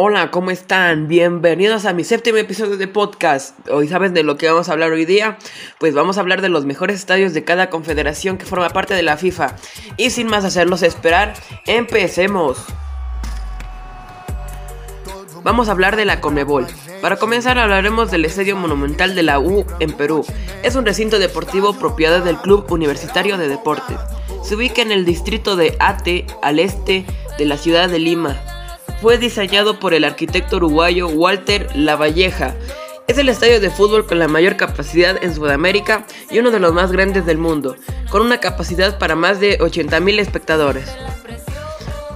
Hola, ¿cómo están? Bienvenidos a mi séptimo episodio de podcast. Hoy sabes de lo que vamos a hablar hoy día. Pues vamos a hablar de los mejores estadios de cada confederación que forma parte de la FIFA. Y sin más hacerlos esperar, empecemos. Vamos a hablar de la Conmebol. Para comenzar hablaremos del Estadio Monumental de la U en Perú. Es un recinto deportivo propiedad del Club Universitario de Deportes. Se ubica en el distrito de Ate, al este de la ciudad de Lima fue diseñado por el arquitecto uruguayo Walter Lavalleja. Es el estadio de fútbol con la mayor capacidad en Sudamérica y uno de los más grandes del mundo, con una capacidad para más de 80.000 espectadores.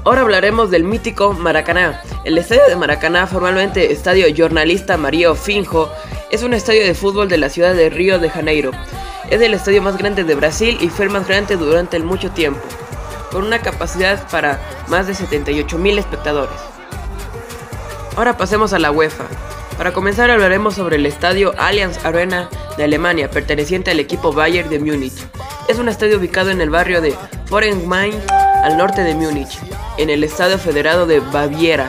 Ahora hablaremos del mítico Maracaná. El estadio de Maracaná, formalmente Estadio Jornalista Mario Finjo, es un estadio de fútbol de la ciudad de Río de Janeiro. Es el estadio más grande de Brasil y fue el más grande durante mucho tiempo, con una capacidad para más de 78.000 espectadores. Ahora pasemos a la UEFA. Para comenzar hablaremos sobre el estadio Allianz Arena de Alemania, perteneciente al equipo Bayern de Múnich. Es un estadio ubicado en el barrio de Forenmain, al norte de Múnich, en el Estadio Federado de Baviera.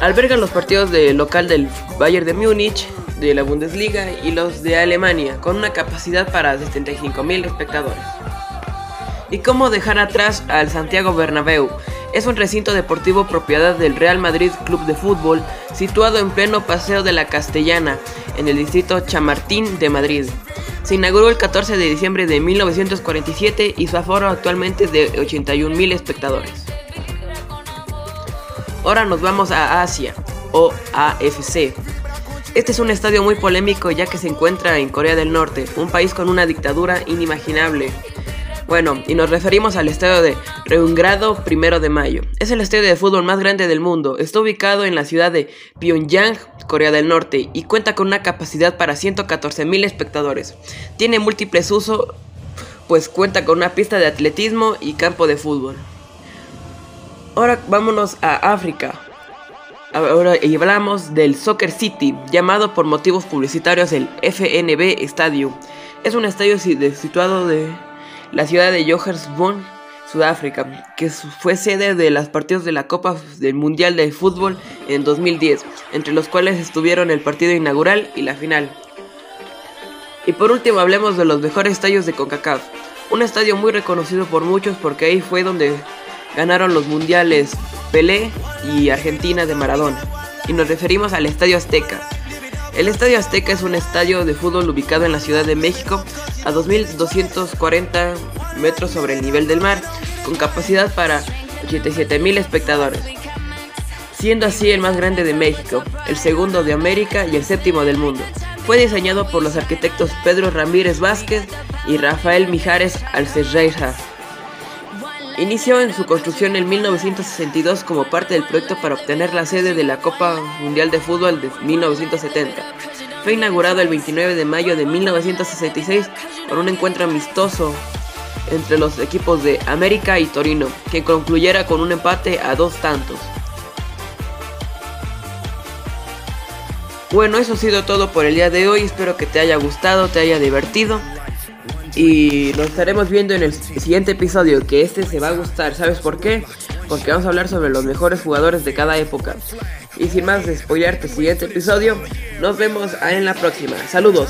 Alberga los partidos de local del Bayern de Múnich, de la Bundesliga y los de Alemania, con una capacidad para 75.000 espectadores. ¿Y cómo dejar atrás al Santiago Bernabéu? Es un recinto deportivo propiedad del Real Madrid Club de Fútbol, situado en pleno Paseo de la Castellana, en el distrito Chamartín de Madrid. Se inauguró el 14 de diciembre de 1947 y su aforo actualmente es de 81.000 espectadores. Ahora nos vamos a Asia, o AFC. Este es un estadio muy polémico ya que se encuentra en Corea del Norte, un país con una dictadura inimaginable. Bueno, y nos referimos al estadio de Reungrado Primero de Mayo. Es el estadio de fútbol más grande del mundo. Está ubicado en la ciudad de Pyongyang, Corea del Norte, y cuenta con una capacidad para 114.000 espectadores. Tiene múltiples usos, pues cuenta con una pista de atletismo y campo de fútbol. Ahora vámonos a África. Ahora hablamos del Soccer City, llamado por motivos publicitarios el FNB Stadium. Es un estadio situado de la ciudad de Johannesburg, Sudáfrica, que fue sede de los partidos de la Copa del Mundial de Fútbol en 2010, entre los cuales estuvieron el partido inaugural y la final. Y por último hablemos de los mejores estadios de CONCACAF, un estadio muy reconocido por muchos porque ahí fue donde ganaron los mundiales Pelé y Argentina de Maradona, y nos referimos al Estadio Azteca. El Estadio Azteca es un estadio de fútbol ubicado en la Ciudad de México a 2.240 metros sobre el nivel del mar, con capacidad para 87.000 espectadores, siendo así el más grande de México, el segundo de América y el séptimo del mundo. Fue diseñado por los arquitectos Pedro Ramírez Vázquez y Rafael Mijares Alcerreira. Inició en su construcción en 1962 como parte del proyecto para obtener la sede de la Copa Mundial de Fútbol de 1970. Fue inaugurado el 29 de mayo de 1966 por un encuentro amistoso entre los equipos de América y Torino, que concluyera con un empate a dos tantos. Bueno, eso ha sido todo por el día de hoy, espero que te haya gustado, te haya divertido. Y nos estaremos viendo en el siguiente episodio, que este se va a gustar. ¿Sabes por qué? Porque vamos a hablar sobre los mejores jugadores de cada época. Y sin más de spoilarte el siguiente episodio, nos vemos en la próxima. Saludos.